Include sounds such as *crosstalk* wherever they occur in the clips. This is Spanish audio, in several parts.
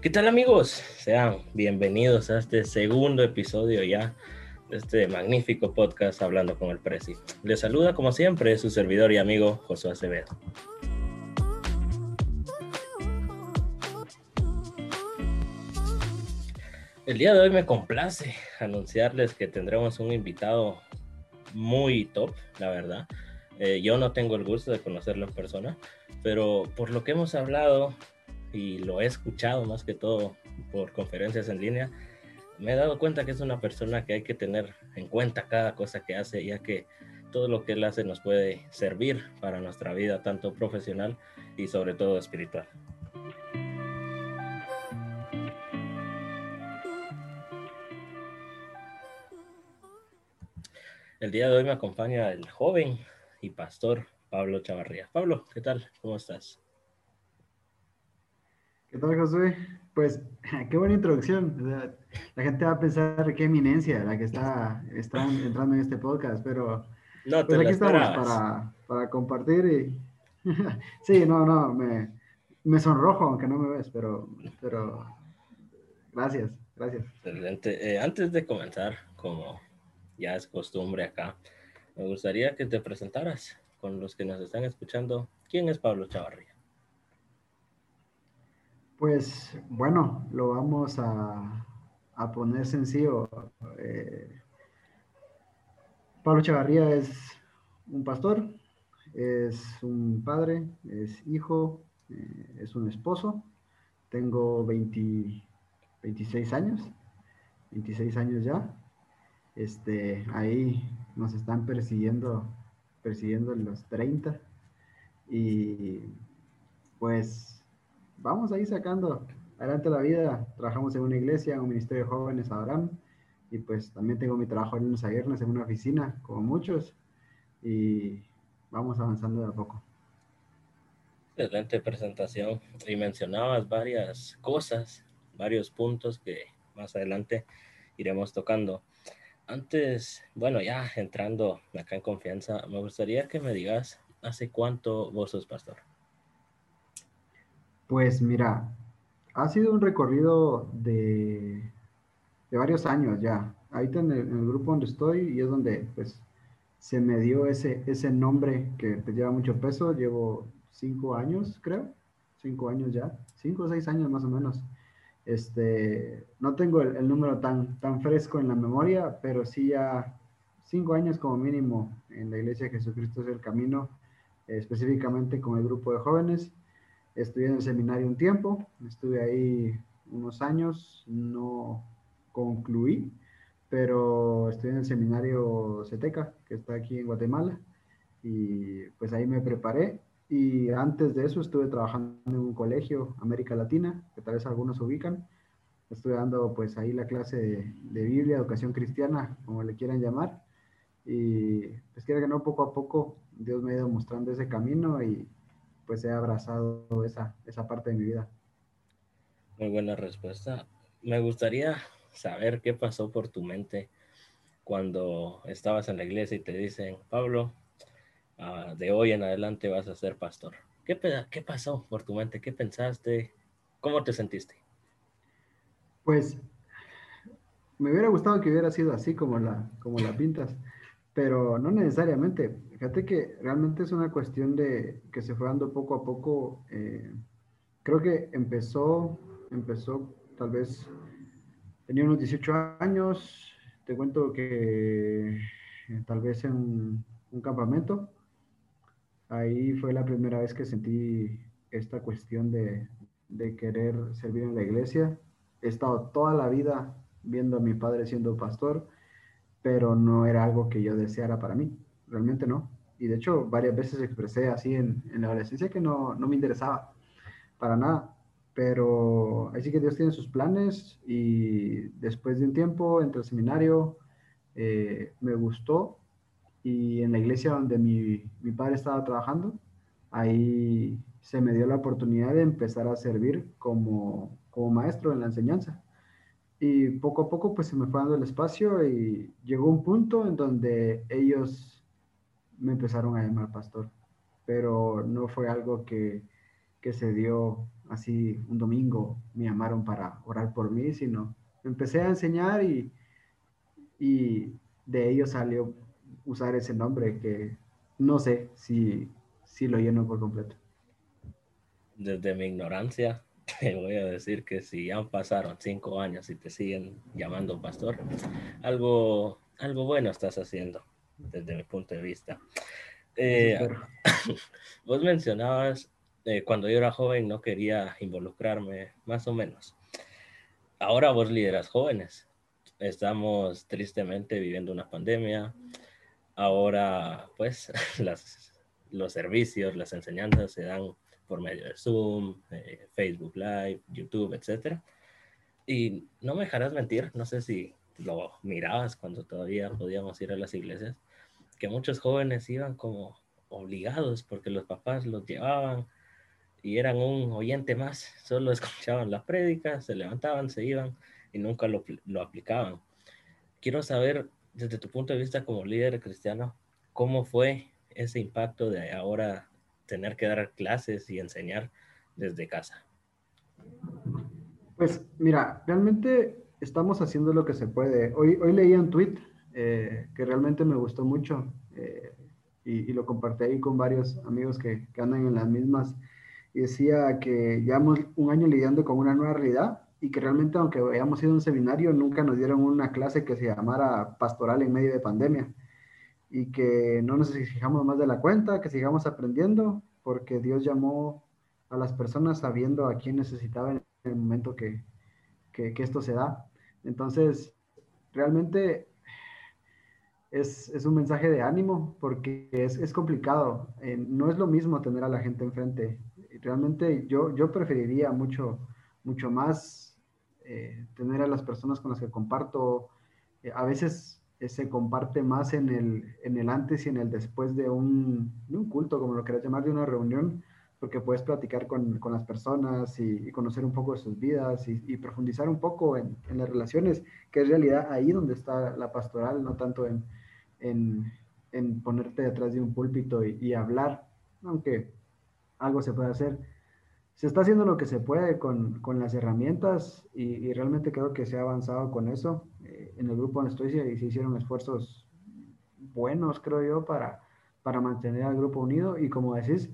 ¿Qué tal amigos? Sean bienvenidos a este segundo episodio ya de este magnífico podcast Hablando con el Presi. Les saluda como siempre su servidor y amigo Josué Acevedo. El día de hoy me complace anunciarles que tendremos un invitado muy top, la verdad. Eh, yo no tengo el gusto de conocerlo en persona, pero por lo que hemos hablado y lo he escuchado más que todo por conferencias en línea, me he dado cuenta que es una persona que hay que tener en cuenta cada cosa que hace, ya que todo lo que él hace nos puede servir para nuestra vida, tanto profesional y sobre todo espiritual. El día de hoy me acompaña el joven y pastor Pablo Chavarría. Pablo, ¿qué tal? ¿Cómo estás? ¿Qué tal, Josué? Pues, *clears throat* qué buena introducción. la gente va a pensar qué eminencia la que está, está entrando en este podcast, pero no, pues aquí estamos para, para, compartir y... *laughs* sí, no, no, me, me sonrojo aunque no me ves, pero, pero gracias, gracias. Excelente. Eh, antes de comenzar, como ya es costumbre acá, me gustaría que te presentaras con los que nos están escuchando. ¿Quién es Pablo Chavarría? Pues bueno, lo vamos a, poner sencillo. Eh, Pablo Chavarría es un pastor, es un padre, es hijo, eh, es un esposo. Tengo 26 años, 26 años ya. Este, ahí nos están persiguiendo, persiguiendo los 30. Y pues vamos ahí sacando adelante la vida. Trabajamos en una iglesia, en un ministerio de jóvenes, Abraham, y pues también tengo mi trabajo en unos viernes en una oficina, como muchos, y vamos avanzando de a poco. Excelente presentación. Y mencionabas varias cosas, varios puntos que más adelante iremos tocando. Antes, bueno, ya entrando acá en confianza, me gustaría que me digas, ¿hace cuánto vos sos pastor? Pues mira, ha sido un recorrido de, varios años ya. Ahorita en el, grupo donde estoy y es donde pues se me dio ese, ese nombre que te lleva mucho peso. Llevo cinco años, creo. Cinco años ya. Cinco o seis años más o menos. Este, no tengo el, número tan, tan fresco en la memoria, pero sí ya cinco años como mínimo en la Iglesia de Jesucristo es el Camino, específicamente con el grupo de jóvenes. Estudié en el seminario un tiempo, estuve ahí unos años, no concluí, pero estudié en el seminario CETECA, que está aquí en Guatemala, y pues ahí me preparé. Y antes de eso estuve trabajando en un colegio América Latina, que tal vez algunos ubican. Estuve dando pues ahí la clase de, Biblia, educación cristiana, como le quieran llamar. Y pues quiero que no, poco a poco Dios me ha ido mostrando ese camino y pues he abrazado esa, esa parte de mi vida. Muy buena respuesta. Me gustaría saber qué pasó por tu mente cuando estabas en la iglesia y te dicen, Pablo, ah, de hoy en adelante vas a ser pastor. ¿Qué, ¿Qué pasó por tu mente? ¿Qué pensaste? ¿Cómo te sentiste? Pues me hubiera gustado que hubiera sido así como la, como pintas, pero no necesariamente. Fíjate que realmente es una cuestión de que se fue dando poco a poco. Eh, creo que empezó, empezó tal vez, tenía unos 18 años, te cuento que eh, tal vez en un campamento, ahí fue la primera vez que sentí esta cuestión de, de querer servir en la iglesia. He estado toda la vida viendo a mi padre siendo pastor pero no era algo que yo deseara para mí, realmente no. Y de hecho, varias veces expresé así en, en la adolescencia que no, no, me interesaba para nada. Pero ahí sí que Dios tiene sus planes y después de un tiempo entre el seminario eh, me gustó y en la iglesia donde mi, mi padre estaba trabajando, ahí se me dio la oportunidad de empezar a servir como, como maestro en la enseñanza. y poco a poco pues se me fue dando el espacio y llegó un punto en donde ellos me empezaron a llamar pastor, pero no fue algo que, que se dio así un domingo, me llamaron para orar por mí, sino empecé a enseñar y, y de ellos salió usar ese nombre que no sé si, si lo lleno por completo. Desde mi ignorancia, *laughs* te voy a decir que si ya pasaron cinco años y te siguen llamando pastor, algo, algo bueno estás haciendo desde mi punto de vista. Eh, *laughs* vos mencionabas, eh, cuando yo era joven no quería involucrarme, más o menos. Ahora vos lideras jóvenes. Estamos tristemente viviendo una pandemia. Ahora, pues, *laughs* los servicios, las enseñanzas se dan por medio de Zoom, eh, Facebook Live, YouTube, etc. Y no me dejarás mentir, no sé si lo mirabas cuando todavía podíamos ir a las iglesias, que muchos jóvenes iban como obligados porque los papás los llevaban y eran un oyente más, solo *laughs* escuchaban las prédicas, se levantaban, se iban y nunca lo, lo aplicaban. Quiero saber, desde tu punto de vista como líder cristiano, cómo fue ese impacto de ahora tener que dar clases y enseñar desde casa? Pues mira, realmente estamos haciendo lo que se puede. Hoy, hoy leí un tweet eh, que realmente me gustó mucho eh, y, lo compartí ahí con varios amigos que, que, andan en las mismas. Y decía que llevamos un año lidiando con una nueva realidad y que realmente aunque hayamos ido a un seminario, nunca nos dieron una clase que se llamara pastoral en medio de pandemia y que no nos exijamos más de la cuenta, que sigamos aprendiendo, porque Dios llamó a las personas sabiendo a quién necesitaba en el momento que, que, esto se da. Entonces, realmente es, es, un mensaje de ánimo porque es, es complicado. Eh, no es lo mismo tener a la gente enfrente. Realmente yo, yo preferiría mucho, mucho más eh, tener a las personas con las que comparto. Eh, a veces se comparte más en el, en el antes y en el después de un, un culto, como lo querés llamar, de una reunión, porque puedes platicar con, con las personas y, conocer un poco de sus vidas y, profundizar un poco en, en, las relaciones, que es realidad ahí donde está la pastoral, no tanto en, en ponerte detrás de un púlpito y, hablar, aunque algo se puede hacer. Se está haciendo lo que se puede con, con las herramientas y, realmente creo que se ha avanzado con eso. Eh, en el grupo donde estoy se, se hicieron esfuerzos buenos, creo yo, para, para mantener al grupo unido. Y como decís,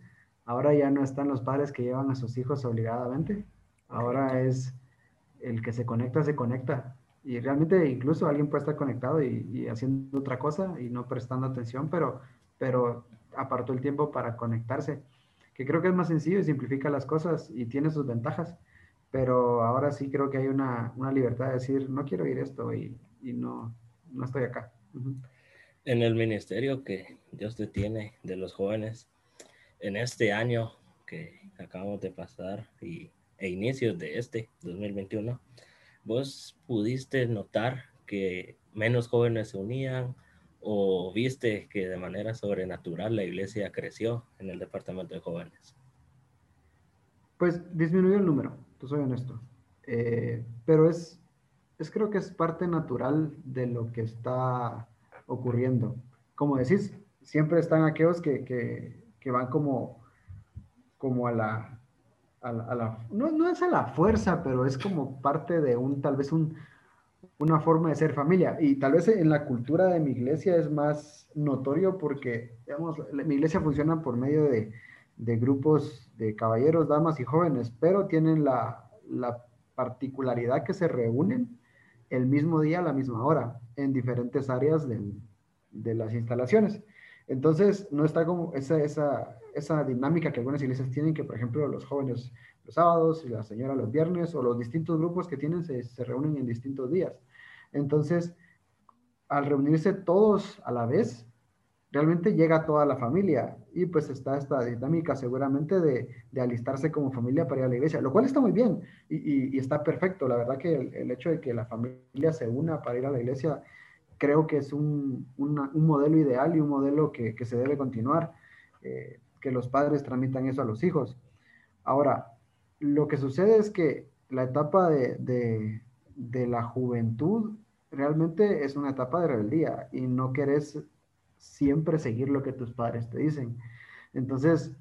ahora ya no están los padres que llevan a sus hijos obligadamente. Ahora es el que se conecta, se conecta. Y realmente incluso alguien puede estar conectado y, haciendo otra cosa y no prestando atención, pero, pero apartó el tiempo para conectarse, que creo que es más sencillo y simplifica las cosas y tiene sus ventajas. Pero ahora sí creo que hay una, una libertad de decir, no quiero ir esto y, y no, no estoy acá. En el ministerio que Dios te tiene de los jóvenes, en este año que acabamos de pasar y, e inicios de este 2021, ¿vos pudiste notar que menos jóvenes se unían o viste que de manera sobrenatural la iglesia creció en el departamento de jóvenes? Pues disminuyó el número, te soy honesto. Eh, pero es es creo que es parte natural de lo que está ocurriendo. Como decís, siempre están aquellos que, que, que van como, como a la, a la, no, no, es a la fuerza, pero es como parte de un, tal vez un, una forma de ser familia. Y tal vez en la cultura de mi iglesia es más notorio porque, digamos, mi iglesia funciona por medio de, de grupos de caballeros, damas y jóvenes, pero tienen la, la particularidad que se reúnen el mismo día a la misma hora en diferentes áreas de, las instalaciones. Entonces, no está como esa, esa, esa dinámica que algunas iglesias tienen, que por ejemplo los jóvenes los sábados y la señora los viernes, o los distintos grupos que tienen se, se reúnen en distintos días. Entonces, al reunirse todos a la vez, realmente llega toda la familia y pues está esta dinámica seguramente de, de, alistarse como familia para ir a la iglesia, lo cual está muy bien y, y, está perfecto. La verdad que el, hecho de que la familia se una para ir a la iglesia creo que es un, un modelo ideal y un modelo que, que se debe continuar, eh, que los padres tramitan eso a los hijos. Ahora, lo que sucede es que la etapa de, de, la juventud realmente es una etapa de rebeldía y no querés siempre seguir lo que tus padres te dicen. Entonces,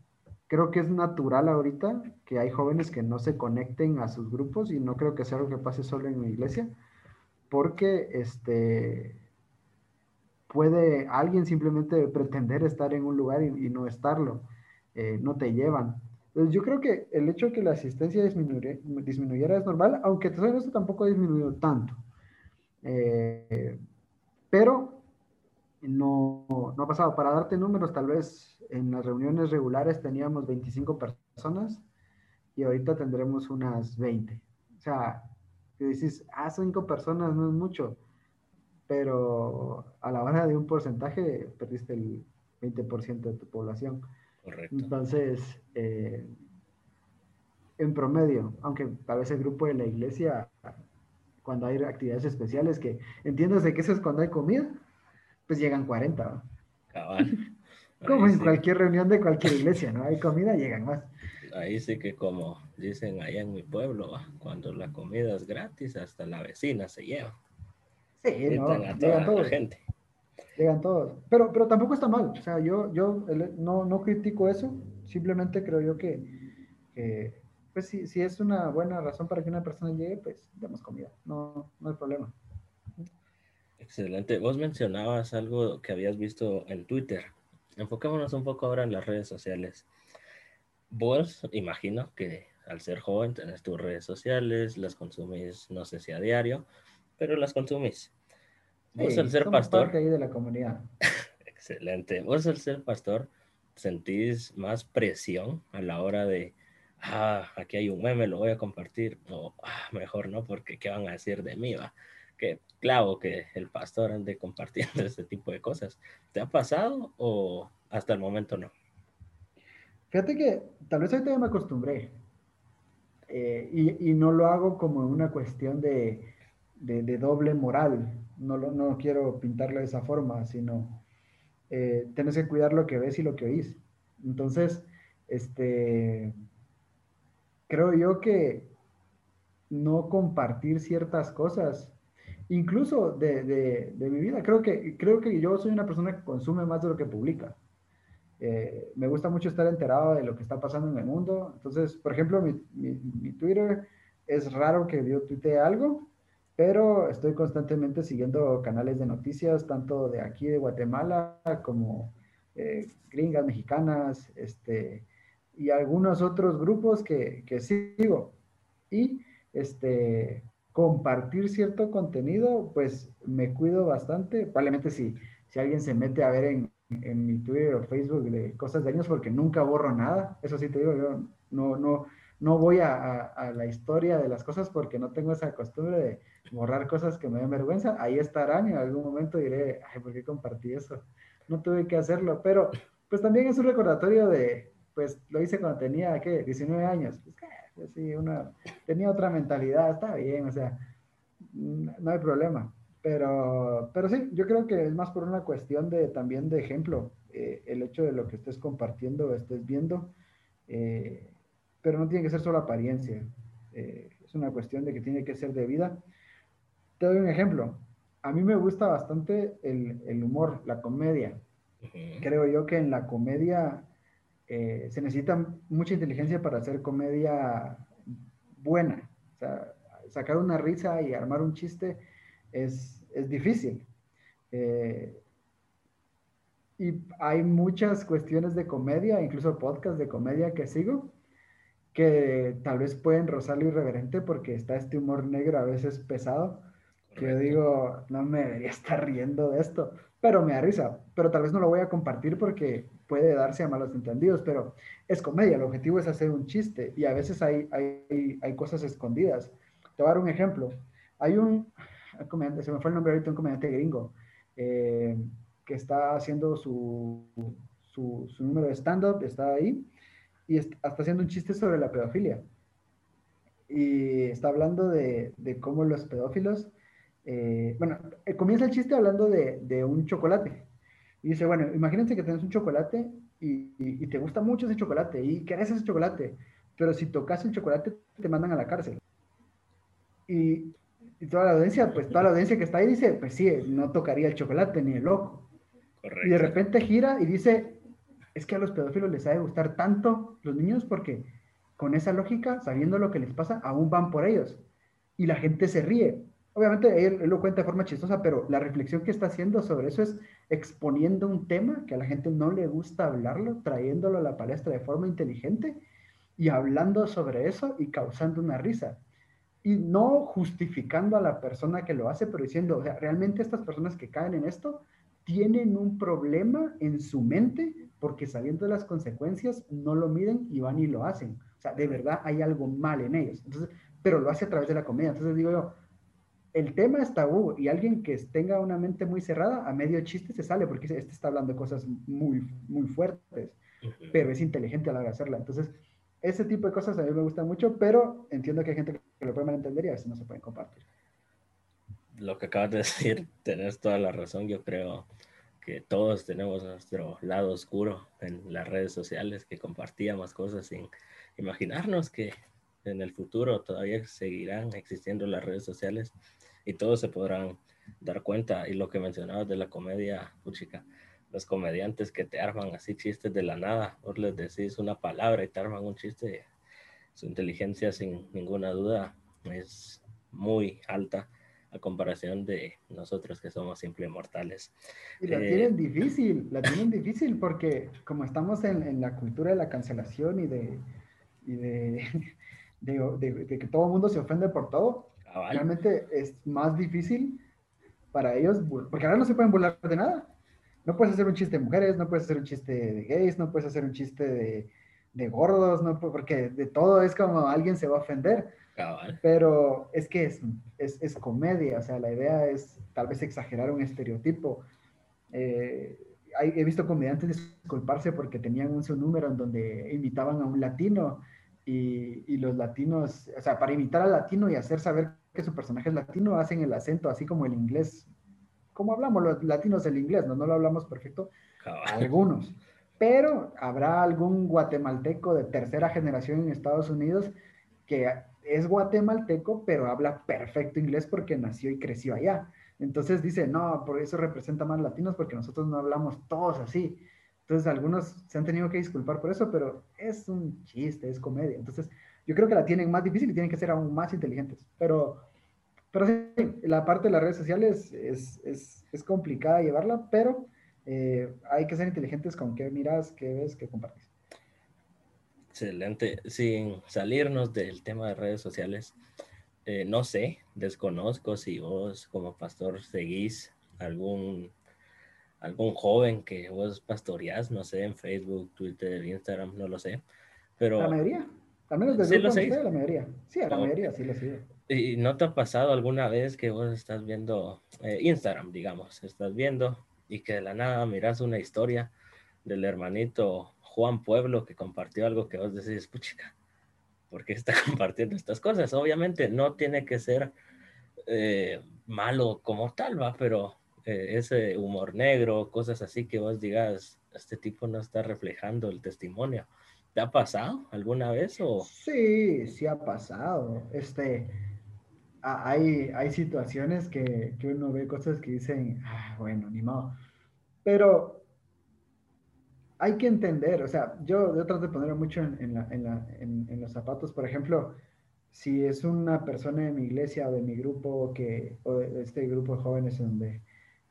creo que es natural ahorita que hay jóvenes que no se conecten a sus grupos y no creo que sea algo que pase solo en mi iglesia, porque este puede alguien simplemente pretender estar en un lugar y, no estarlo, eh, no te llevan. Entonces, yo creo que el hecho de que la asistencia disminuyera, es normal, aunque esto tampoco ha disminuido tanto. Eh, pero no, no ha pasado. Para darte números, tal vez en las reuniones regulares teníamos 25 personas y ahorita tendremos unas 20. O sea, que dices, ah, 5 personas no es mucho, pero a la hora de un porcentaje perdiste el 20% de tu población. Correcto. Entonces, eh, en promedio, aunque tal vez el grupo de la iglesia, cuando hay actividades especiales, que entiéndase que eso es cuando hay comida, pues llegan 40. *laughs* Como en cualquier reunión de cualquier iglesia, ¿no? Hay comida, llegan más. Ahí sí que como dicen allá en mi pueblo, cuando la comida es gratis, hasta la vecina se lleva. Sí, no, llegan todos. gente. Llegan todos. Pero, pero tampoco está mal. O sea, yo, yo no, no critico eso. Simplemente creo yo que, pues si, si, es una buena razón para que una persona llegue, pues damos comida. No, no hay problema. Excelente. Vos mencionabas algo que habías visto en Twitter. Enfocémonos un poco ahora en las redes sociales. Vos, imagino que al ser joven tenés tus redes sociales, las consumís, no sé si a diario, pero las consumís. Vos al ser pastor... Parte ahí de la comunidad. *laughs* Excelente. Vos al ser pastor, ¿sentís más presión a la hora de, ah, aquí hay un meme, lo voy a compartir? O, ah, mejor no, porque ¿qué van a decir de mí? Va? que claro que el pastor ande *laughs* compartiendo este tipo de cosas. ¿Te ha pasado o hasta el momento no? Fíjate que tal vez ahorita ya me acostumbré eh, y, y, no lo hago como una cuestión de, de, doble moral. No, lo, no quiero pintarlo de esa forma, sino eh, tienes que cuidar lo que ves y lo que oís. Entonces, este, creo yo que no compartir ciertas cosas incluso de, de, mi vida. Creo que, creo que yo soy una persona que consume más de lo que publica. Eh, me gusta mucho estar enterado de lo que está pasando en el mundo. Entonces, por ejemplo, mi, mi, Twitter es raro que yo tuitee algo, pero estoy constantemente siguiendo canales de noticias, tanto de aquí de Guatemala como eh, gringas, mexicanas, este, y algunos otros grupos que, que sigo. Y este, compartir cierto contenido, pues me cuido bastante. Probablemente si, si alguien se mete a ver en, en, mi Twitter o Facebook de cosas de años, porque nunca borro nada. Eso sí te digo, yo no, no, no voy a, a, la historia de las cosas porque no tengo esa costumbre de borrar cosas que me den vergüenza. Ahí estarán y en algún momento diré, ay, ¿por qué compartí eso? No tuve que hacerlo, pero pues también es un recordatorio de, pues lo hice cuando tenía, ¿qué? 19 años. Pues, pues sí, una, tenía otra mentalidad, está bien, o sea, no hay problema. Pero, pero sí, yo creo que es más por una cuestión de también de ejemplo, eh, el hecho de lo que estés compartiendo, estés viendo, eh, pero no tiene que ser solo apariencia, eh, es una cuestión de que tiene que ser de vida. Te doy un ejemplo, a mí me gusta bastante el, el humor, la comedia. Creo yo que en la comedia eh, se necesita mucha inteligencia para hacer comedia buena. O sea, sacar una risa y armar un chiste es, es difícil. Eh, y hay muchas cuestiones de comedia, incluso podcasts de comedia que sigo, que tal vez pueden rozar lo irreverente porque está este humor negro a veces pesado, yo digo, no me debería estar riendo de esto, pero me da risa, pero tal vez no lo voy a compartir porque puede darse a malos entendidos, pero es comedia, el objetivo es hacer un chiste y a veces hay, hay, hay cosas escondidas. Te voy a dar un ejemplo. Hay un comediante, se me fue el nombre ahorita, un comediante gringo, eh, que está haciendo su, su, su número de stand-up, está ahí, y está, haciendo un chiste sobre la pedofilia. Y está hablando de, de cómo los pedófilos, eh, bueno, eh, comienza el chiste hablando de, de un chocolate y dice, bueno, imagínense que tienes un chocolate y, te gusta mucho ese chocolate y querés ese chocolate, pero si tocas el chocolate te mandan a la cárcel. Y Y toda la audiencia, pues toda la audiencia que está ahí dice, pues sí, no tocaría el chocolate ni el loco. Y de repente gira y dice, es que a los pedófilos les ha de gustar tanto los niños porque con esa lógica, sabiendo lo que les pasa, aún van por ellos. Y la gente se ríe. Obviamente él, lo cuenta de forma chistosa, pero la reflexión que está haciendo sobre eso es exponiendo un tema que a la gente no le gusta hablarlo, trayéndolo a la palestra de forma inteligente y hablando sobre eso y causando una risa. Y no justificando a la persona que lo hace, pero diciendo, o sea, realmente estas personas que caen en esto tienen un problema en su mente porque sabiendo las consecuencias no lo miden y van y lo hacen. O sea, de verdad hay algo mal en ellos. Entonces, pero lo hace a través de la comedia. Entonces digo yo, el tema es tabú y alguien que tenga una mente muy cerrada, a medio chiste se sale porque este está hablando cosas muy, muy fuertes, pero es inteligente a la hora de hacerla. Entonces, ese tipo de cosas a mí me gustan mucho, pero entiendo que hay gente que lo puede malentender y a veces no se pueden compartir. Lo que acabas de *laughs* decir, tenés toda la razón, yo creo que todos tenemos nuestro lado oscuro en las redes sociales, que compartíamos cosas sin imaginarnos que en el futuro todavía seguirán existiendo las redes sociales y todos se podrán dar cuenta. Y lo que mencionabas de la comedia, puchica, los comediantes que te arman así chistes de la nada, vos les decís una palabra y te arman un chiste, su inteligencia sin ninguna duda es muy alta a comparación de nosotros que somos simples mortales. Y la eh, tienen difícil, *laughs* la tienen difícil porque como estamos en, en, la cultura de la cancelación y de, y de, *laughs* de, que todo el mundo se ofende por todo, realmente es más difícil para ellos, porque ahora no se pueden burlar de nada. No puedes hacer un chiste de mujeres, no puedes hacer un chiste de gays, no puedes hacer un chiste de, de gordos, no, porque de todo es como alguien se va a ofender. Pero es que es, es, es, comedia, o sea, la idea es tal vez exagerar un estereotipo. Eh, he visto comediantes disculparse porque tenían un su número en donde imitaban a un latino y, y, los latinos, o sea, para imitar al latino y hacer saber que su personaje es latino, hacen el acento así como el inglés, como hablamos los latinos el inglés, no, no lo hablamos perfecto, algunos. Pero habrá algún guatemalteco de tercera generación en Estados Unidos que es guatemalteco, pero habla perfecto inglés porque nació y creció allá. Entonces dice, no, por eso representa más latinos porque nosotros no hablamos todos así. Entonces algunos se han tenido que disculpar por eso, pero es un chiste, es comedia. Entonces yo creo que la tienen más difícil y tienen que ser aún más inteligentes. Pero, pero sí, la parte de las redes sociales es, es, es complicada llevarla, pero eh, hay que ser inteligentes con qué miras, qué ves, qué compartes. Excelente. Sin salirnos del tema de redes sociales, eh, no sé, desconozco si vos como pastor seguís algún, algún joven que vos pastoreás, no sé, en Facebook, Twitter, Instagram, no lo sé. Pero, la mayoría, al menos desde sí lo la mayoría. Sí, a la mayoría sí lo sigo. ¿Y no te ha pasado alguna vez que vos estás viendo eh, Instagram, digamos, estás viendo y que de la nada miras una historia del hermanito Juan Pueblo que compartió algo que vos decís, puchica, ¿por qué está *laughs* compartiendo estas cosas? Obviamente no tiene que ser eh, malo como tal, va, pero eh, ese humor negro, cosas así que vos digas, este tipo no está reflejando el testimonio. ¿Te ha pasado alguna vez o? Sí, sí ha pasado. Este, hay, hay situaciones que, que uno ve cosas que dicen, ah, bueno, ni modo. Pero hay que entender, o sea, yo, yo trato de ponerlo mucho en, en, los zapatos, por ejemplo, si es una persona de mi iglesia o de mi grupo, que, o de este grupo de jóvenes donde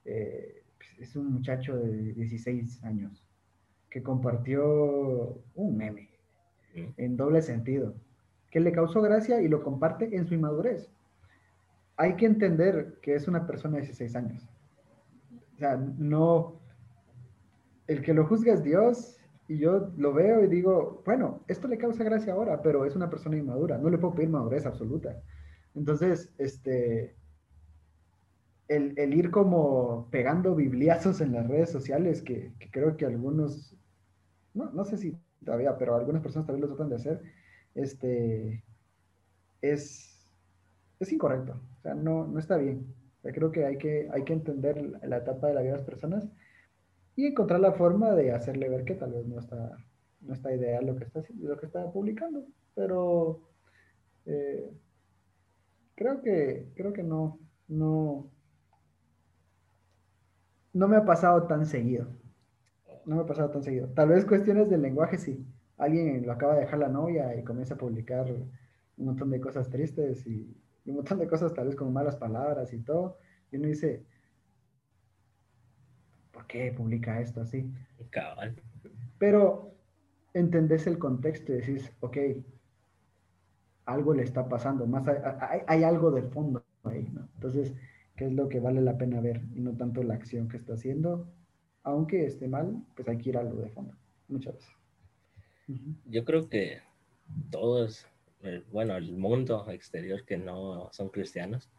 eh, pues, es un muchacho de 16 años que compartió un meme en doble sentido, que le causó gracia y lo comparte en su inmadurez. Hay que entender que es una persona de 16 años. O sea, no, el que lo juzga es Dios y yo lo veo y digo, bueno, esto le causa gracia ahora, pero es una persona inmadura, no le puedo pedir madurez absoluta. Entonces, este, el, ir como pegando bibliazos en las redes sociales, que, creo que algunos, no, no, sé si todavía, pero algunas personas también lo tratan de hacer, este, es, es incorrecto, o sea, no, no está bien. creo que hay, que hay que entender la etapa de la vida de las personas y encontrar la forma de hacerle ver que tal vez no está, no está ideal lo que está, lo que publicando. Pero eh, Creo que, creo que no, no, no me ha pasado tan seguido. No me ha pasado tan seguido. Tal vez cuestiones del lenguaje sí. Alguien lo acaba de dejar la novia y comienza a publicar un montón de cosas tristes y, un montón de cosas tal vez con malas palabras y todo. Y uno dice, ¿por qué publica esto así? Cabal. Pero entendés el contexto y decís, ok, algo le está pasando, más hay, algo de fondo ahí, ¿no? Entonces, ¿qué es lo que vale la pena ver y no tanto la acción que está haciendo? Aunque esté mal, pues hay que ir a algo de fondo, muchas veces. Yo creo que todos, bueno, el mundo exterior que no son cristianos,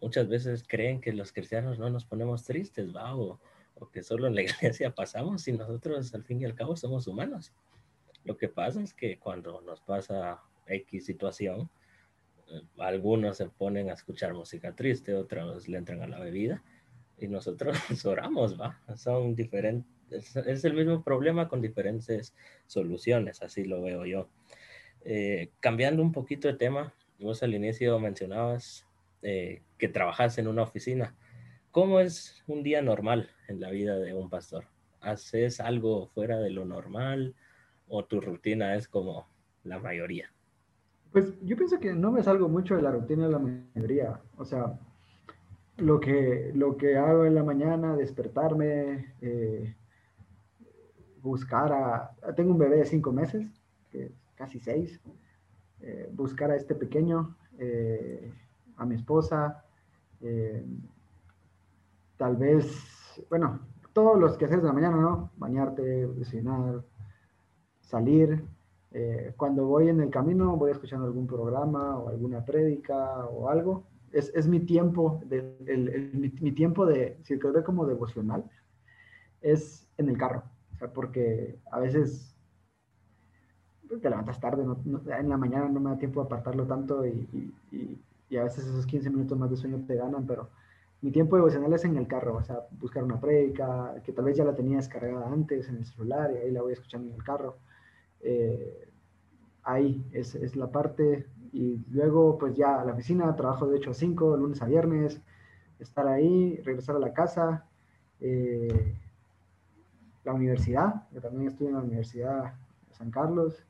muchas veces creen que los cristianos no nos ponemos tristes, va, o, o que solo en la *laughs* iglesia pasamos y nosotros al fin y al cabo somos humanos. Lo que pasa es que cuando nos pasa X situación, eh, algunos se ponen a escuchar música triste, otros le entran a la bebida y nosotros *laughs* oramos, ¿va? Son diferentes, es el mismo problema con diferentes soluciones, así lo veo yo. Eh, cambiando un poquito de tema, vos al inicio mencionabas eh, que trabajas en una oficina. ¿Cómo es un día normal en la vida de un pastor? ¿Haces algo fuera de lo normal o tu rutina es como la mayoría? Pues yo pienso que no me salgo mucho de la rutina de la mayoría. O sea, lo que, lo que hago en la mañana, despertarme, eh, buscar a... Tengo un bebé de cinco meses, casi seis. Eh, buscar a este pequeño, eh, a mi esposa, tal vez, bueno, todos los que haces de la mañana, ¿no? Bañarte, desayunar, salir, cuando voy en el camino, voy escuchando algún programa o alguna prédica o algo. Es, es mi tiempo, de, el, mi, tiempo de, si ve como devocional, es en el carro. O sea, porque a veces pues, te levantas tarde, en la mañana no me da tiempo de apartarlo tanto y, y, a veces esos 15 minutos más de sueño te ganan, pero mi tiempo devocional es en el carro, o sea, buscar una prédica, que tal vez ya la tenía descargada antes en el celular y ahí la voy escuchando en el carro eh, ahí es, es, la parte. Y luego, pues ya a la oficina, trabajo de 8 a 5, lunes a viernes, estar ahí, regresar a la casa. Eh, la universidad, yo también estoy en la Universidad de San Carlos,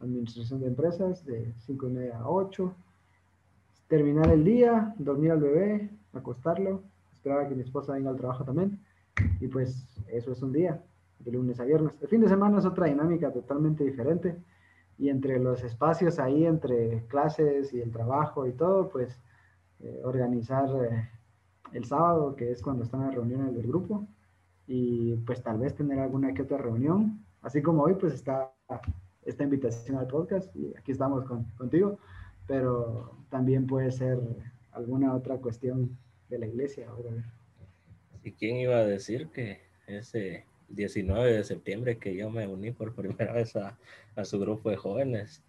Administración de Empresas, de 5 y media a 8. Terminar el día, dormir al bebé, acostarlo, esperar que mi esposa venga al trabajo también. Y pues eso es un día de lunes a viernes. El fin de semana es otra dinámica totalmente diferente y entre los espacios ahí, entre clases y el trabajo y todo, pues eh, organizar eh, el sábado, que es cuando están las reuniones del grupo, y pues tal vez tener alguna que otra reunión, así como hoy, pues está esta invitación al podcast y aquí estamos con, contigo, pero también puede ser alguna otra cuestión de la iglesia. ¿Y quién iba a decir que ese 19 de septiembre que yo me uní por primera *laughs* vez a, a su grupo de jóvenes.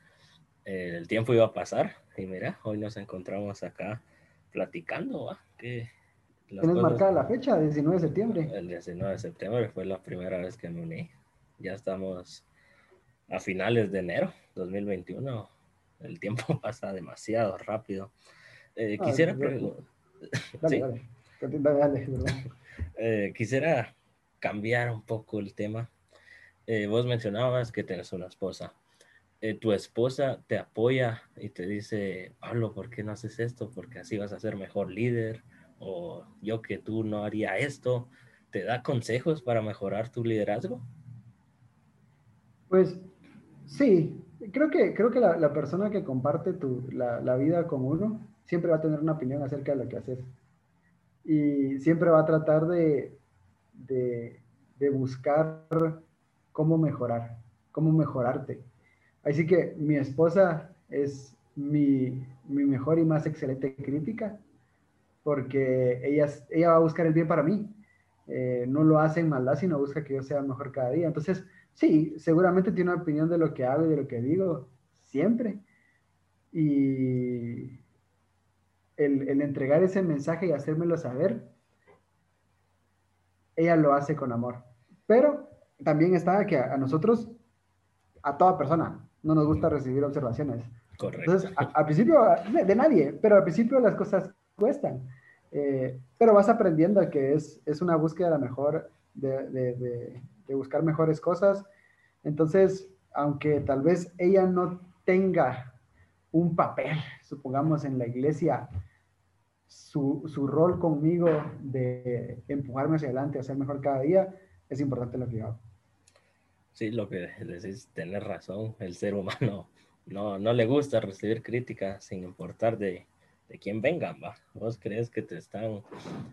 Eh, el tiempo iba a pasar y mira, hoy nos encontramos acá platicando. ¿va? Que ¿Tienes marcada la fecha, 19 de septiembre? El 19 de septiembre fue la primera vez que me uní. Ya estamos a finales de enero 2021. El tiempo *laughs* pasa demasiado rápido. Eh, ah, quisiera preguntar. Dale, dale. *laughs* Eh, quisiera cambiar un poco el tema. Eh, vos mencionabas que tienes una esposa. Eh, tu esposa te apoya y te dice, Pablo, ¿por qué no haces esto? Porque así vas a ser mejor líder. O yo que tú no haría esto. ¿Te da consejos para mejorar tu liderazgo? Pues sí, creo que, creo que la, persona que comparte tu, la, la, vida con uno siempre va a tener una opinión acerca de lo que haces. Y siempre va a tratar de, de, buscar cómo mejorar, cómo mejorarte. Así que mi esposa es mi, mejor y más excelente crítica, porque ella, ella va a buscar el bien para mí. Eh, no lo hace en maldad, sino busca que yo sea mejor cada día. Entonces, sí, seguramente tiene una opinión de lo que hago y de lo que digo, siempre. Y el, el entregar ese mensaje y hacérmelo saber, ella lo hace con amor. Pero también está que a, nosotros, a toda persona, no nos gusta recibir observaciones. Correcto. Entonces, al principio, de, nadie, pero al principio las cosas cuestan. Eh, pero vas aprendiendo que es, es una búsqueda de la mejor, de, de, de, buscar mejores cosas. Entonces, aunque tal vez ella no tenga un papel, supongamos, en la iglesia, su, su, rol conmigo de empujarme hacia adelante, hacer mejor cada día, es importante lo que hago. Sí, lo que decís, tener razón, el ser humano *laughs* no, no le gusta recibir críticas sin importar de, de quién vengan, ¿va? Vos crees que te están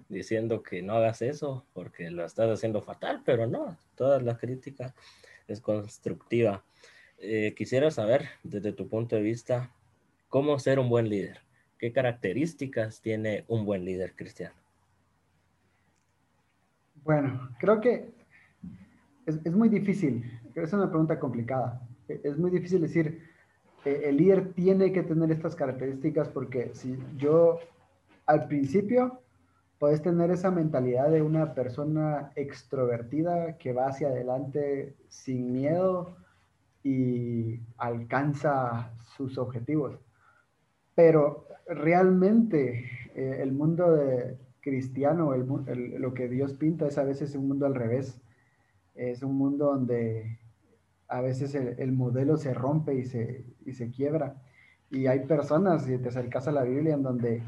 diciendo que no hagas eso porque lo estás haciendo fatal, pero no, toda la crítica es constructiva. Eh, quisiera saber, desde tu punto de vista, cómo ser un buen líder. ¿Qué características tiene un buen líder cristiano? Bueno, creo que es, es muy difícil, es una pregunta complicada. Es muy difícil decir, eh, el líder tiene que tener estas características porque si yo al principio puedes tener esa mentalidad de una persona extrovertida que va hacia adelante sin miedo y alcanza sus objetivos. Pero realmente eh, el mundo de cristiano, lo que Dios pinta es a veces un mundo al revés. Es un mundo donde a veces el, modelo se rompe y se, y se quiebra. Y hay personas, si te acercas a la Biblia, en donde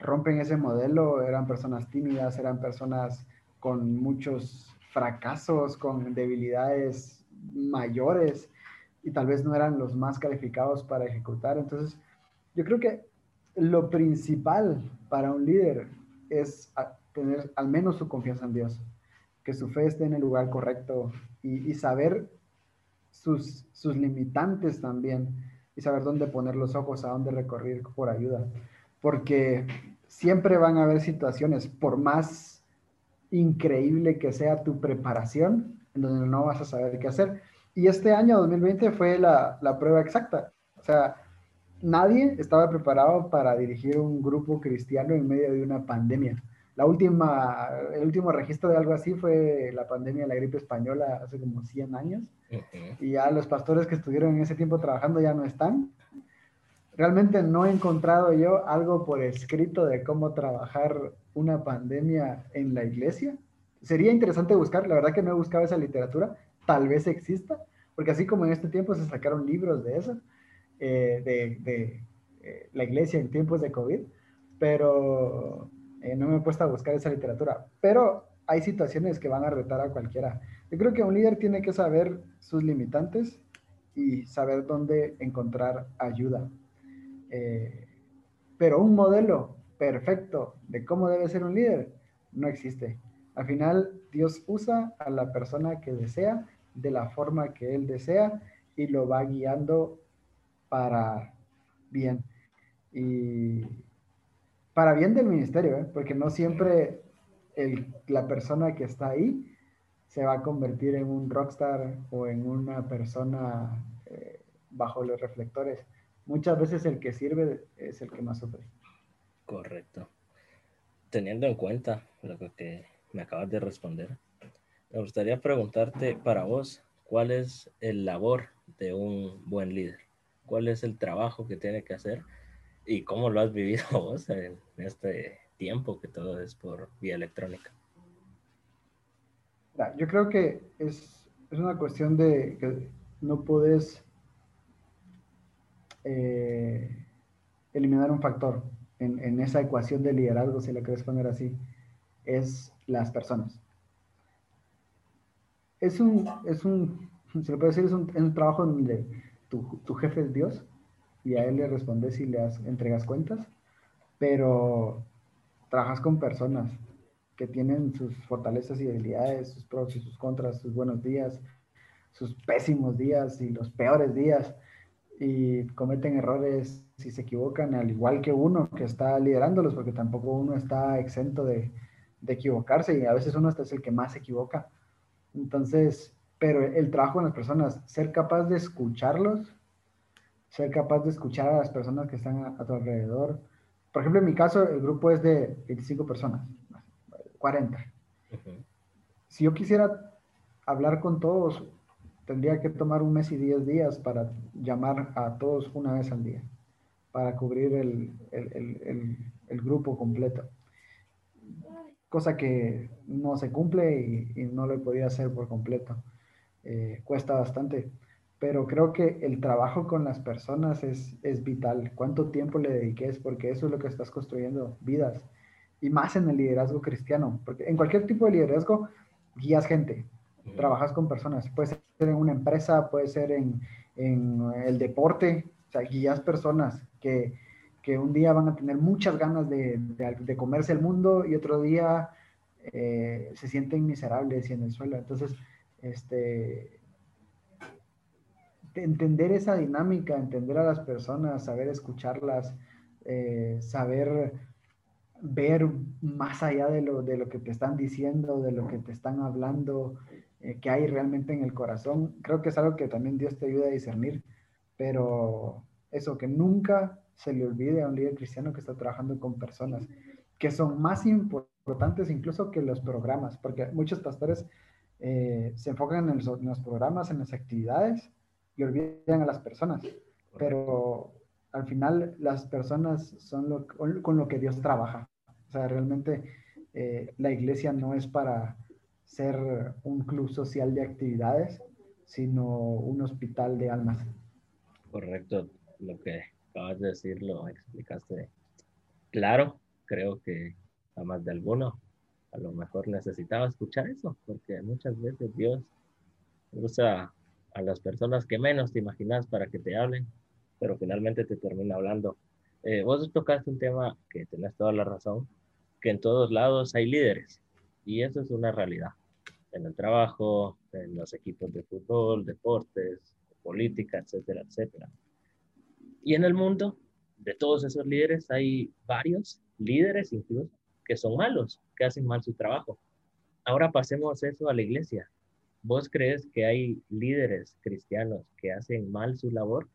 rompen ese modelo, eran personas tímidas, eran personas con muchos fracasos, con debilidades mayores y tal vez no eran los más calificados para ejecutar. Entonces, yo creo que lo principal para un líder es tener al menos su confianza en Dios, que su fe esté en el lugar correcto y, y saber sus, sus limitantes también y saber dónde poner los ojos, a dónde recorrer por ayuda. Porque siempre van a haber situaciones, por más increíble que sea tu preparación, en donde no vas a saber qué hacer. Y este año 2020 fue la, la prueba exacta. O sea, nadie estaba preparado para dirigir un grupo cristiano en medio de una pandemia. La última, el último registro de algo así fue la pandemia de la gripe española hace como 100 años. Y ya los pastores que estuvieron en ese tiempo trabajando ya no están. Realmente no he encontrado yo algo por escrito de cómo trabajar una pandemia en la iglesia. Sería interesante buscar, la verdad que no he buscado esa literatura, tal vez exista, porque así como en este tiempo se sacaron libros de eso, eh, de, de eh, la iglesia en tiempos de COVID, pero eh, no me he puesto a buscar esa literatura, pero hay situaciones que van a retar a cualquiera. Yo creo que un líder tiene que saber sus limitantes y saber dónde encontrar ayuda. Eh, pero un modelo perfecto de cómo debe ser un líder no existe. Al final, Dios usa a la persona que desea de la forma que Él desea y lo va guiando para bien. Y para bien del ministerio, ¿eh? porque no siempre la persona que está ahí se va a convertir en un rockstar o en una persona eh, bajo los reflectores. Muchas veces el que sirve es el que más sufre. Correcto. Teniendo en cuenta lo que me acabas de responder, me gustaría preguntarte para vos, ¿cuál es el labor de un buen líder? ¿Cuál es el trabajo que tiene que hacer ¿Y cómo lo has vivido *laughs* vos en este tiempo que todo es por vía electrónica? Yo creo que es, es una cuestión de que no puedes eh, eliminar un factor en, esa ecuación de liderazgo, si lo quieres poner así, es las personas. Es un, es un se lo puede decir, es un, es un trabajo donde tu, tu jefe es Dios y a él le respondes y le entregas cuentas, pero trabajas con personas que tienen sus fortalezas y debilidades, sus pros y sus contras, sus buenos días, sus pésimos días y los peores días, y cometen errores si se equivocan, al igual que uno que está liderándolos, porque tampoco uno está exento de, de equivocarse y a veces uno es el que más se equivoca. Entonces, pero el trabajo con las personas, ser capaz de escucharlos ser capaz de escuchar a las personas que están a, tu alrededor. Por ejemplo, en mi caso, el grupo es de 25 personas, 40. Si yo quisiera hablar con todos, tendría que tomar un mes y 10 días para llamar a todos una vez al día. para cubrir el, el, grupo completo. Cosa que no se cumple y, no lo he podido hacer por completo. Eh, cuesta bastante, pero creo que el trabajo con las personas es, es vital. ¿Cuánto tiempo le dediques? Porque eso es lo que estás construyendo, vidas. Y más en el liderazgo cristiano, porque en cualquier tipo de liderazgo guías gente, trabajas con personas. Puede ser en una empresa, puede ser en, en el deporte, o sea, guías personas que, que, un día van a tener muchas ganas de, de, comerse el mundo y otro día eh, se sienten miserables y en el suelo. Entonces, este, entender esa dinámica, entender a las personas, saber escucharlas, eh, saber ver más allá de lo, de lo que te están diciendo, de lo que te están hablando, eh, que hay realmente en el corazón. Creo que es algo que también Dios te ayuda a discernir, pero eso, que nunca se le olvide a un líder cristiano que está trabajando con personas que son más importantes incluso que los programas, porque muchos pastores eh, se enfocan en, los programas, en las actividades y olvidan a las personas, pero al final las personas son lo, con lo que Dios trabaja. O sea, realmente eh, la iglesia no es para ser un club social de actividades, sino un hospital de almas. Correcto, lo que acabas de decir lo explicaste claro. Creo que a más de alguno a lo mejor necesitaba escuchar eso, porque muchas veces Dios usa a las personas que menos te imaginas para que te hablen, pero finalmente te termina hablando. Eh, vos tocaste un tema que tenés toda la razón, que en todos lados hay líderes, y eso es una realidad. En el trabajo, en los equipos de fútbol, deportes, política, etcétera, etcétera. Y en el mundo, de todos esos líderes, hay varios líderes incluso que son malos, que hacen mal su trabajo. Ahora pasemos eso a la iglesia. ¿Vos crees que hay líderes cristianos que hacen mal su labor?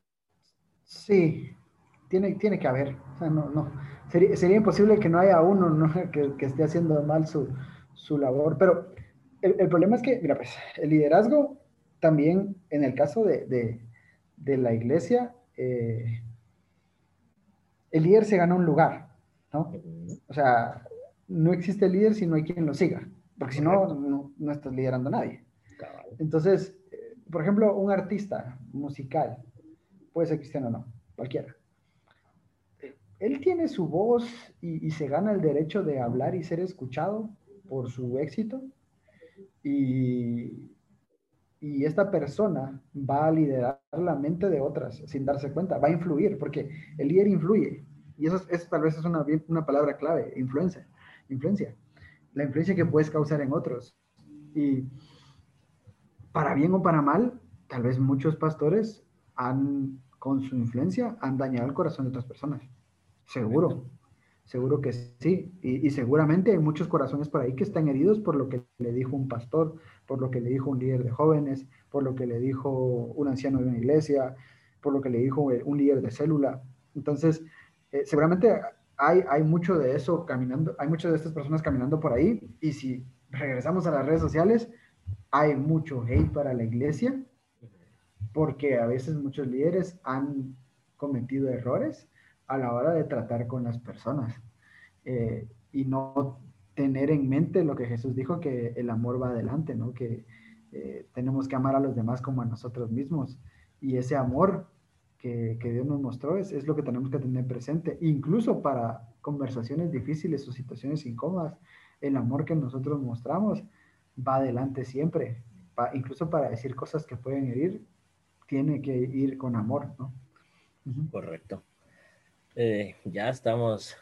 Sí, tiene, tiene que haber. no, no. Sería, sería, imposible que no haya uno *laughs* que, que, esté haciendo mal su, su labor. Pero el, el, problema es que, mira, pues, el liderazgo también, en el caso de, de, de la iglesia, eh, el líder se gana un lugar, ¿no? O sea, no existe líder si no hay quien lo siga, porque si no, no, estás liderando a nadie. Entonces, eh, por ejemplo, un artista musical, puede ser cristiano o no, cualquiera él tiene su voz y, se gana el derecho de hablar y ser escuchado por su éxito. Y, y esta persona va a liderar la mente de otras sin darse cuenta, va a influir, porque el líder influye. Y eso, es, tal vez es una, una palabra clave, influencia, influencia. La influencia que puedes causar en otros. Y para bien o para mal, tal vez muchos pastores han, con su influencia, han dañado el corazón de otras personas. Seguro, seguro que sí. Y, seguramente hay muchos corazones por ahí que están heridos por lo que le dijo un pastor, por lo que le dijo un líder de jóvenes, por lo que le dijo un anciano de una iglesia, por lo que le dijo un líder de célula. Entonces, eh, seguramente hay, mucho de eso caminando, hay muchas de estas personas caminando por ahí. Y si regresamos a las redes sociales, hay mucho hate para la iglesia, porque a veces muchos líderes han cometido errores a la hora de tratar con las personas eh, y no tener en mente lo que Jesús dijo, que el amor va adelante, ¿no? Que eh, tenemos que amar a los demás como a nosotros mismos. Y ese amor que, que Dios nos mostró es, es, lo que tenemos que tener presente, incluso para conversaciones difíciles o situaciones incómodas. El amor que nosotros mostramos va adelante siempre, incluso para decir cosas que pueden herir, tiene que ir con amor, ¿no? Correcto. Eh, ya estamos,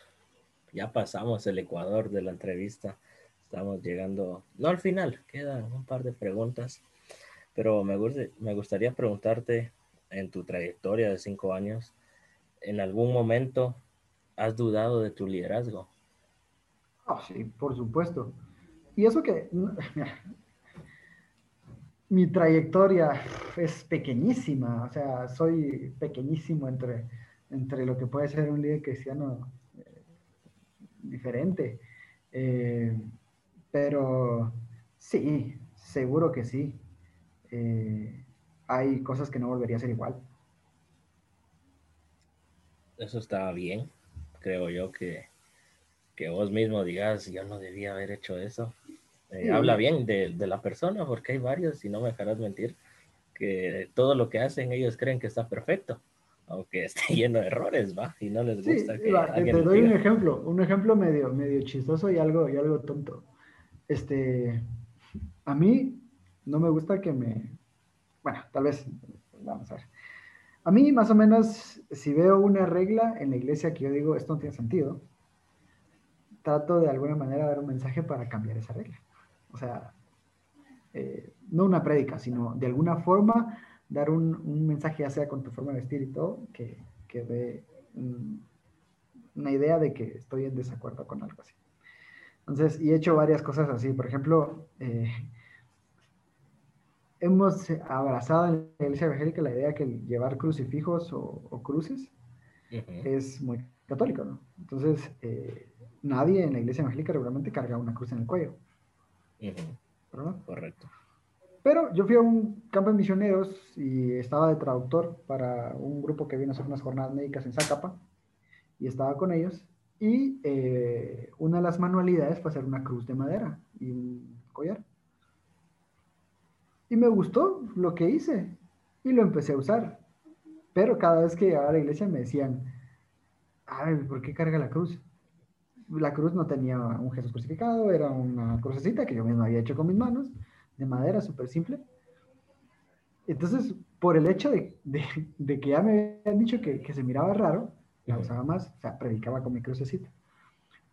ya pasamos el Ecuador de la entrevista. Estamos llegando, no al final, quedan un par de preguntas, pero me, me gustaría preguntarte en tu trayectoria de cinco años, ¿en algún momento has dudado de tu liderazgo? Oh, sí, por supuesto. Y eso que *laughs* mi trayectoria es pequeñísima, o sea, soy pequeñísimo entre entre lo que puede ser un líder cristiano eh, diferente. Eh, pero sí, seguro que sí. Eh, hay cosas que no volvería a ser igual. eso está bien. Creo yo que, que vos mismo digas, yo no debía haber hecho eso. Eh, habla bien de, de, la persona, porque hay varios, y no me dejarás mentir, que todo lo que hacen ellos creen que está perfecto, aunque *laughs* esté lleno de errores, ¿va? Y no les gusta que Te doy un ejemplo, un ejemplo medio, medio chistoso y algo, y algo tonto. Este, a mí no me gusta que me, bueno, tal vez, vamos a ver. A mí, más o menos, si veo una regla en la iglesia que yo digo, esto no tiene sentido, trato de alguna manera dar un mensaje para cambiar esa regla. O sea, eh, no una prédica, sino de alguna forma dar un, mensaje, ya sea con tu forma de vestir y todo, que, que dé una idea de que estoy en desacuerdo con algo así. Entonces, y he hecho varias cosas así. Por ejemplo, eh, hemos abrazado en la iglesia evangélica la idea que llevar crucifijos o, cruces es muy católico, ¿no? Entonces, eh, nadie en la iglesia evangélica regularmente carga una cruz en el cuello. Correcto. Pero yo fui a un campo de misioneros y estaba de traductor para un grupo que vino a hacer unas jornadas médicas en Zacapa y estaba con ellos. Y eh, una de las manualidades fue hacer una cruz de madera y un collar. Y me gustó lo que hice y lo empecé a usar. Pero cada vez que llegaba a la iglesia me decían, ay, ¿por qué carga la cruz? La cruz no tenía un Jesús crucificado, era una crucecita que yo mismo había hecho con mis manos, de madera, súper simple. Entonces, por el hecho de, de, que ya me habían dicho que, que se miraba raro, la usaba más, o sea, predicaba con mi crucecita.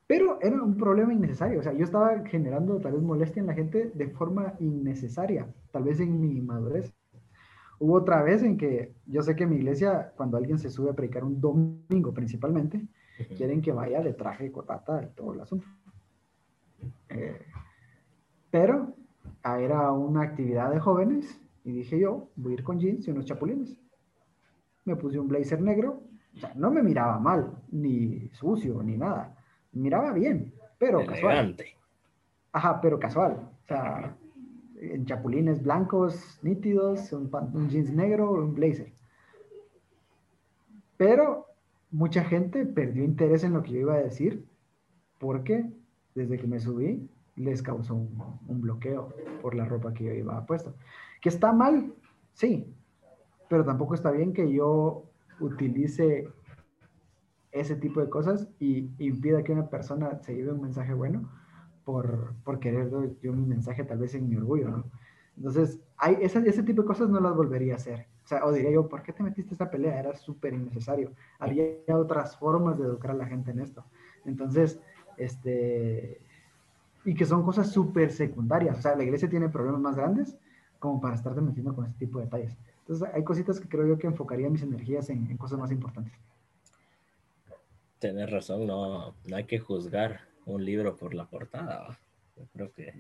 Pero era un problema innecesario, o sea, yo estaba generando tal vez molestia en la gente de forma innecesaria, tal vez en mi madurez. Hubo otra vez en que yo sé que en mi iglesia, cuando alguien se sube a predicar un domingo principalmente, quieren que vaya de traje, cotata y todo el asunto. Eh, pero ah, era una actividad de jóvenes y dije yo, voy a ir con jeans y unos chapulines. Me puse un blazer negro, o sea, no me miraba mal, ni sucio, ni nada miraba bien, pero casual. Ajá, pero casual. O sea, en chapulines blancos, nítidos, un, jeans negro, un blazer. Pero mucha gente perdió interés en lo que yo iba a decir porque desde que me subí les causó un, un bloqueo por la ropa que yo iba puesto. Que está mal, sí, pero tampoco está bien que yo utilice ese tipo de cosas y impida que una persona se lleve un mensaje bueno por, por querer yo mi mensaje tal vez en mi orgullo, ¿no? Entonces, hay ese, ese tipo de cosas no las volvería a hacer. O sea, o diría yo, ¿por qué te metiste esta pelea? Era súper innecesario. Había otras formas de educar a la gente en esto. Entonces, este, y que son cosas súper secundarias. O sea, la iglesia tiene problemas más grandes como para estarte metiendo con este tipo de detalles. Entonces, hay cositas que creo yo que enfocaría mis energías en, en cosas más importantes. Tienes razón, no, no hay que juzgar un libro por la portada. Yo creo que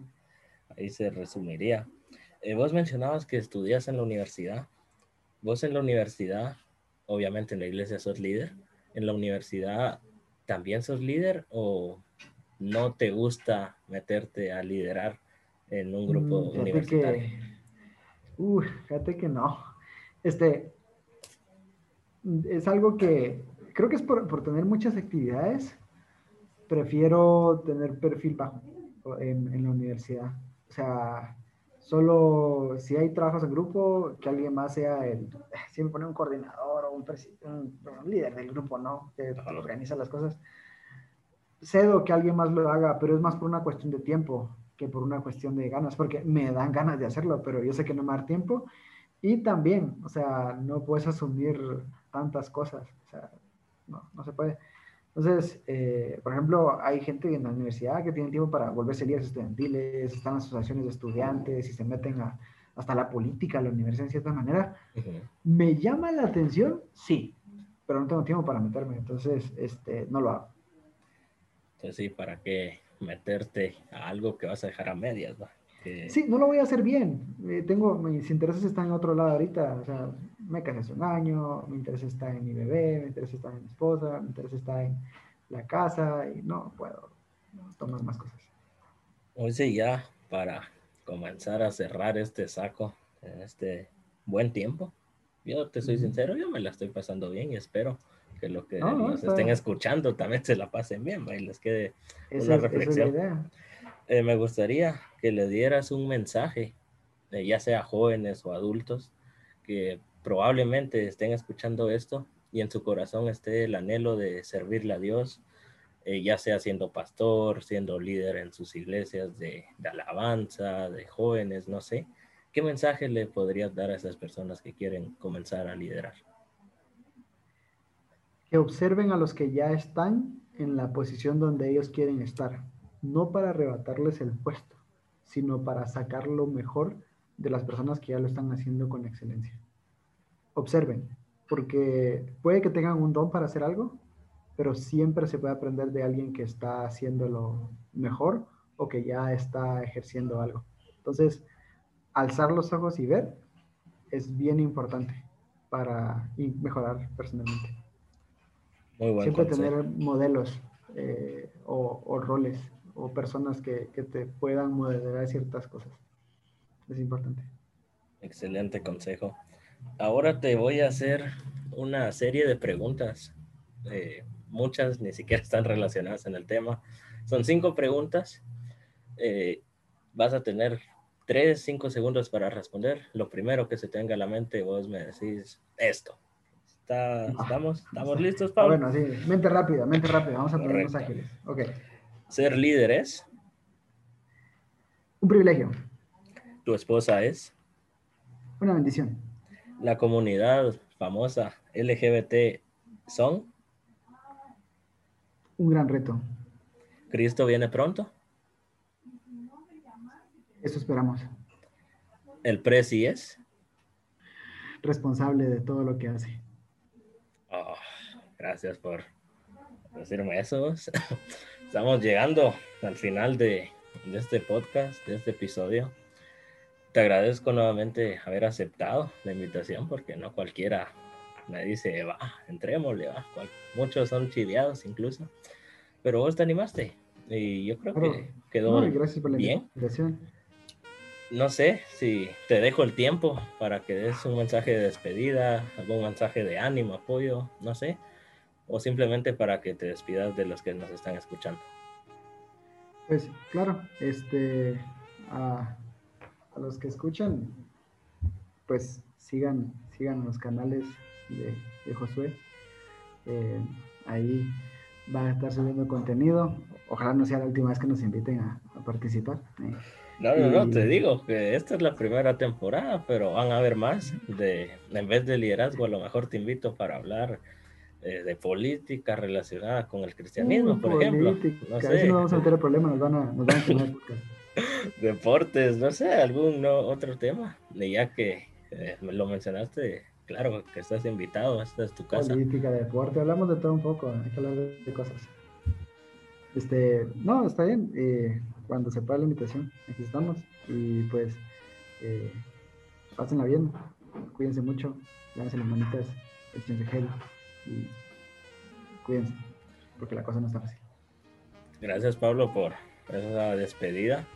ahí se resumiría. Eh, vos mencionabas que estudias en la universidad. Vos en la universidad, obviamente en la iglesia sos líder. ¿En la universidad también sos líder o no te gusta meterte a liderar en un grupo mm, universitario? Que, fíjate que no. Este, es algo que creo que es por, por, tener muchas actividades, prefiero tener perfil bajo en, en, la universidad. O sea, solo si hay trabajos en grupo, que alguien más sea el, *laughs* si me pone un coordinador o un, un, líder del grupo, ¿no? Que organiza las cosas. Cedo que alguien más lo haga, pero es más por una cuestión de tiempo que por una cuestión de ganas, porque me dan ganas de hacerlo, pero yo sé que no me da tiempo. Y también, o sea, no puedes asumir tantas cosas. O sea, no, no se puede. Entonces, eh, por ejemplo, hay gente en la universidad que tiene tiempo para volverse líderes estudiantiles, están en asociaciones de estudiantes y se meten a, hasta la política, a la universidad en cierta manera. ¿Me llama la atención? Sí, pero no tengo tiempo para meterme, entonces este, no lo hago. Entonces, sí, ¿para qué meterte a algo que vas a dejar a medias? ¿no? Sí, no lo voy a hacer bien. Eh, tengo, mis intereses están en otro lado ahorita. O sea, me casé hace un año, mi interés está en mi bebé, mi interés está en mi esposa, mi interés está en la casa y no puedo tomar más cosas. Hoy sí, ya para comenzar a cerrar este saco en este buen tiempo. Yo te soy sincero, yo me la estoy pasando bien y espero que lo que nos estén escuchando también se la pasen bien y les quede una reflexión. Eh, me gustaría que le dieras un mensaje, eh, ya sea jóvenes o adultos, que probablemente estén escuchando esto y en su corazón esté el anhelo de servirle a Dios, eh, ya sea siendo pastor, siendo líder en sus iglesias de, de, alabanza, de jóvenes, no sé. ¿Qué mensaje le podrías dar a esas personas que quieren comenzar a liderar? Que observen a los que ya están en la posición donde ellos quieren estar, no para arrebatarles el puesto, sino para sacar lo mejor de las personas que ya lo están haciendo con excelencia. Observen, porque puede que tengan un don para hacer algo, pero siempre se puede aprender de alguien que está haciéndolo mejor o que ya está ejerciendo algo. Entonces, alzar los ojos y ver es bien importante para mejorar personalmente. Muy buen siempre tener modelos eh, o, roles o personas que, que te puedan modelar ciertas cosas. Es importante. Excelente consejo. Ahora te voy a hacer una serie de preguntas. Eh, muchas ni siquiera están relacionadas en el tema. Son cinco preguntas. Eh, vas a tener tres, cinco segundos para responder. Lo primero que se tenga a la mente, vos me decís esto. Ah. ¿Estamos, ¿Estamos listos, Pablo? Ah, bueno, sí, mente rápida, mente rápida. Vamos a ponernos ágiles. Ok. Ser líder es. Un privilegio. Tu esposa es. Una bendición la comunidad famosa LGBT son? Un gran reto. ¿Cristo viene pronto? Eso esperamos. ¿El presi es? Responsable de todo lo que hace. Oh, gracias por decirme eso. *laughs* Estamos llegando al final de, de este podcast, de este episodio te agradezco nuevamente haber aceptado la invitación porque no cualquiera me dice, va, entrémosle, va. Muchos son chiviados incluso, pero vos te animaste y yo creo que quedó gracias por la bien. Invitación. No sé si te dejo el tiempo para que des un mensaje de despedida, algún mensaje de ánimo, apoyo, no sé, o simplemente para que te despidas de los que nos están escuchando. Pues claro, este, uh a los que escuchan, pues sigan, sigan los canales de, Josué. Eh, ahí va a estar subiendo contenido. Ojalá no sea la última vez que nos inviten a, participar. Eh. No, no, no, te digo que esta es la primera temporada, pero van a haber más. De, en vez de liderazgo, a lo mejor te invito para hablar eh, de política relacionada con el cristianismo, por ejemplo. No sé. no vamos a tener problemas, nos van a, nos van a *laughs* deportes, no sé, algún otro tema. Ya que eh, lo mencionaste, claro que estás invitado, esta es tu casa. Política, deporte, hablamos de todo un poco, hay que hablar de, cosas. Este, no, está bien, eh, cuando se pueda la invitación, aquí estamos. Y pues, eh, pásenla bien, cuídense mucho, lávense las manitas, échense gel y cuídense, porque la cosa no está fácil. Gracias Pablo por esa despedida.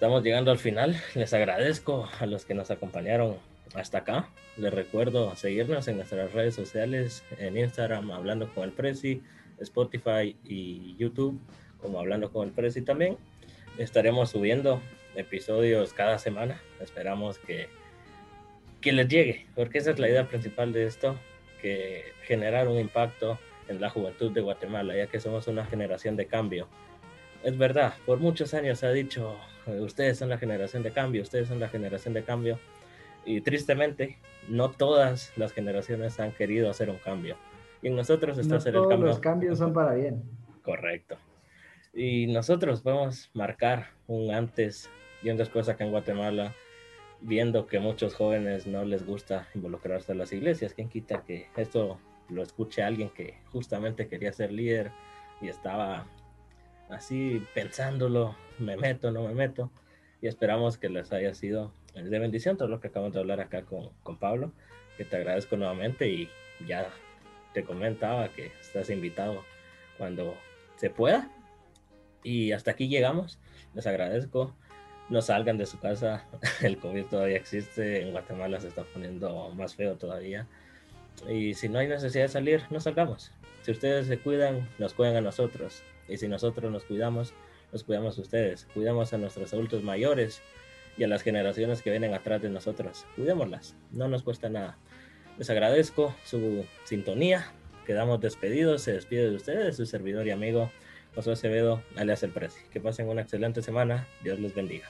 Estamos llegando al final. Les agradezco a los que nos acompañaron hasta acá. Les recuerdo seguirnos en nuestras redes sociales, en Instagram, Hablando con el Prezi, Spotify y YouTube, como Hablando con el Prezi también. Estaremos subiendo episodios cada semana. Esperamos que, que les llegue, porque esa es la idea principal de esto, que generar un impacto en la juventud de Guatemala, ya que somos una generación de cambio. Es verdad, por muchos años se ha dicho, ustedes son la generación de cambio, ustedes son la generación de cambio. Y tristemente, no todas las generaciones han querido hacer un cambio. Y en nosotros está hacer el cambio. Los cambios son para bien. Correcto. Y nosotros podemos marcar un antes y un después acá en Guatemala, viendo que muchos jóvenes no les gusta involucrarse en las iglesias. ¿Quién quita que esto lo escuche alguien que justamente quería ser líder y estaba así pensándolo, me meto, no me meto, y esperamos que les haya sido de bendición todo lo que acabamos de hablar acá con, con Pablo, que te agradezco nuevamente y ya te comentaba que estás invitado cuando se pueda. Y hasta aquí llegamos. Les agradezco. No salgan de su casa. *laughs* El COVID todavía existe. En Guatemala se está poniendo más feo todavía. Y si no hay necesidad de salir, no salgamos. Si ustedes se cuidan, nos cuidan a nosotros. Y si nosotros nos cuidamos, nos cuidamos ustedes. Cuidamos a nuestros adultos mayores y a las generaciones que vienen atrás de nosotros. Cuidémoslas, no nos cuesta nada. Les agradezco su sintonía. Quedamos despedidos. Se despide de ustedes, su servidor y amigo José Acevedo, alias El Prezi. Que pasen una excelente semana. Dios les bendiga.